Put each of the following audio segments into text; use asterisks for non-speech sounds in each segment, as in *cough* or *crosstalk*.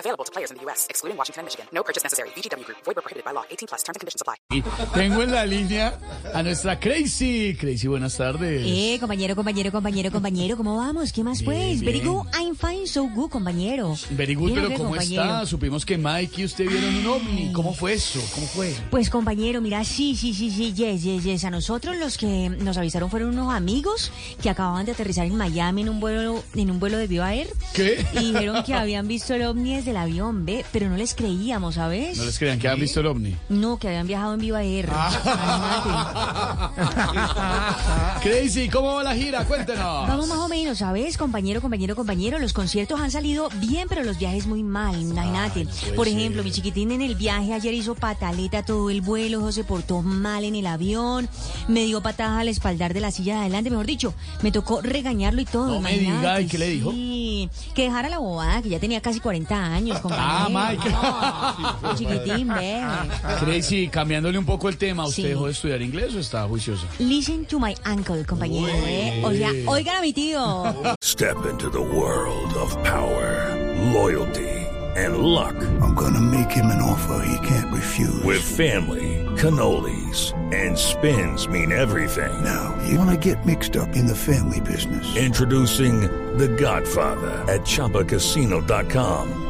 Available to players in the U.S., excluding Washington and Michigan. No purchase necessary. VGW Group. Void where prohibited by law. 18 plus. Terms and conditions apply. Tengo en la línea a nuestra Crazy. Crazy, buenas tardes. Eh, compañero, compañero, compañero, compañero, ¿cómo vamos? ¿Qué más pues? Bien, Very good, I'm fine, so good, compañero. Very good, pero ¿cómo compañero. está? Supimos que Mike y usted vieron un ovni. ¿Cómo fue eso? ¿Cómo fue? Pues compañero, mira, sí, sí, sí, sí, yes, yes, yes. A nosotros los que nos avisaron fueron unos amigos que acababan de aterrizar en Miami en un vuelo, en un vuelo de Viva Air. ¿Qué? Y dijeron que *laughs* habían visto el ovni desde el avión, ve, pero no les creíamos, ¿sabes? No les crean que han visto el ovni. No, que habían viajado en Viva Air. Ah. Crazy, ¿cómo va la gira? Cuéntenos. Vamos más o menos, ¿sabes? Compañero, compañero, compañero, los conciertos han salido bien, pero los viajes muy mal, imagínate. Por ejemplo, mi chiquitín en el viaje ayer hizo pataleta todo el vuelo, se portó mal en el avión, me dio patadas al espaldar de la silla de adelante, mejor dicho, me tocó regañarlo y todo. No me imagínate, diga, ¿y qué le dijo? Sí, que dejara la bobada, que ya tenía casi 40 años, compañero. Ah, Mike. *laughs* No, mi chiquitín, ve. Crazy, cambiándole un poco el tema, ¿usted Sí. dejó de estudiar inglés o está juiciosa? Listen to my uncle, compañero, ¿eh? O sea, oigan a mi tío. Step into the world of power, loyalty, and luck. I'm gonna make him an offer he can't refuse. With family, cannolis, and spins mean everything. now, you wanna get mixed up in the family business. Introducing The Godfather at ChumbaCasino.com.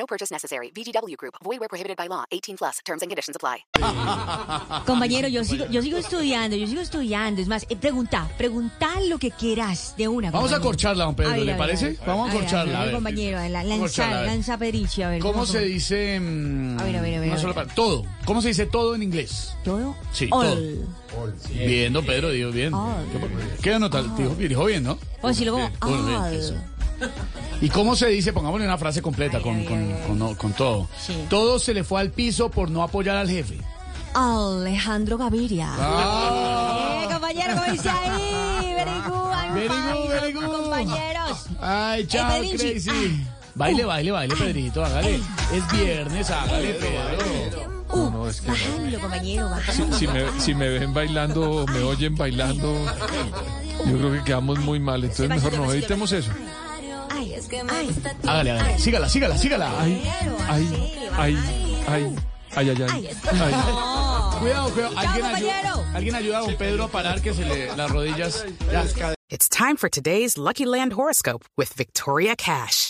No purchase necessary. VGW Group. Void where prohibited by law. 18 plus. Terms and conditions apply. *laughs* Compañero, yo sigo, yo sigo estudiando, yo sigo estudiando. Es más, eh, pregunta, pregunta lo que quieras de una. Vamos a compañero. corcharla, don Pedro, A ver, ¿le a ver, parece? a ver. Vamos a ver, corcharla, a ver, compañero, la, lanza, ver. lanza Pedrici, a ver. ¿Cómo se dice? mm, A ver, a ver, a ver, no a solo ver. todo. ¿Cómo se dice todo en inglés? ¿Todo? Sí, All. Bien, don Pedro, dijo bien. All. ¿Qué, qué nota? Dijo, dijo bien, ¿no? O decirlo como Bien, all. eso. ¿Y cómo se dice? Pongámosle una frase completa Ay, con, ay, con, ay, con- no, con todo. Sí. Todo se le fue al piso por no apoyar al jefe. Alejandro Gaviria. Ah. Eh, compañero, ¿cómo dice ahí? Very good, good, compañeros. Ay, chao, Pedrinchi. Crazy. Ah. Baile, baile, baile, Pedrito, hágale. Es viernes, hágale, Pedro. Uh, bajando, compañero, bajando. si me, si me ven bailando, me oyen bailando, yo creo que quedamos muy mal. Entonces mejor no editemos eso. Ay, ay, Hágale, hágale. Sígala, sígala, sígala. Ay, ay, ay, ay, ay, ay, ay. ay. Cuidado, cuidado. ¿Alguien compañero. ayuda, alguien ayuda a don Pedro a parar que se le las rodillas. Ya. It's time for today's Lucky Land horoscope with Victoria Cash.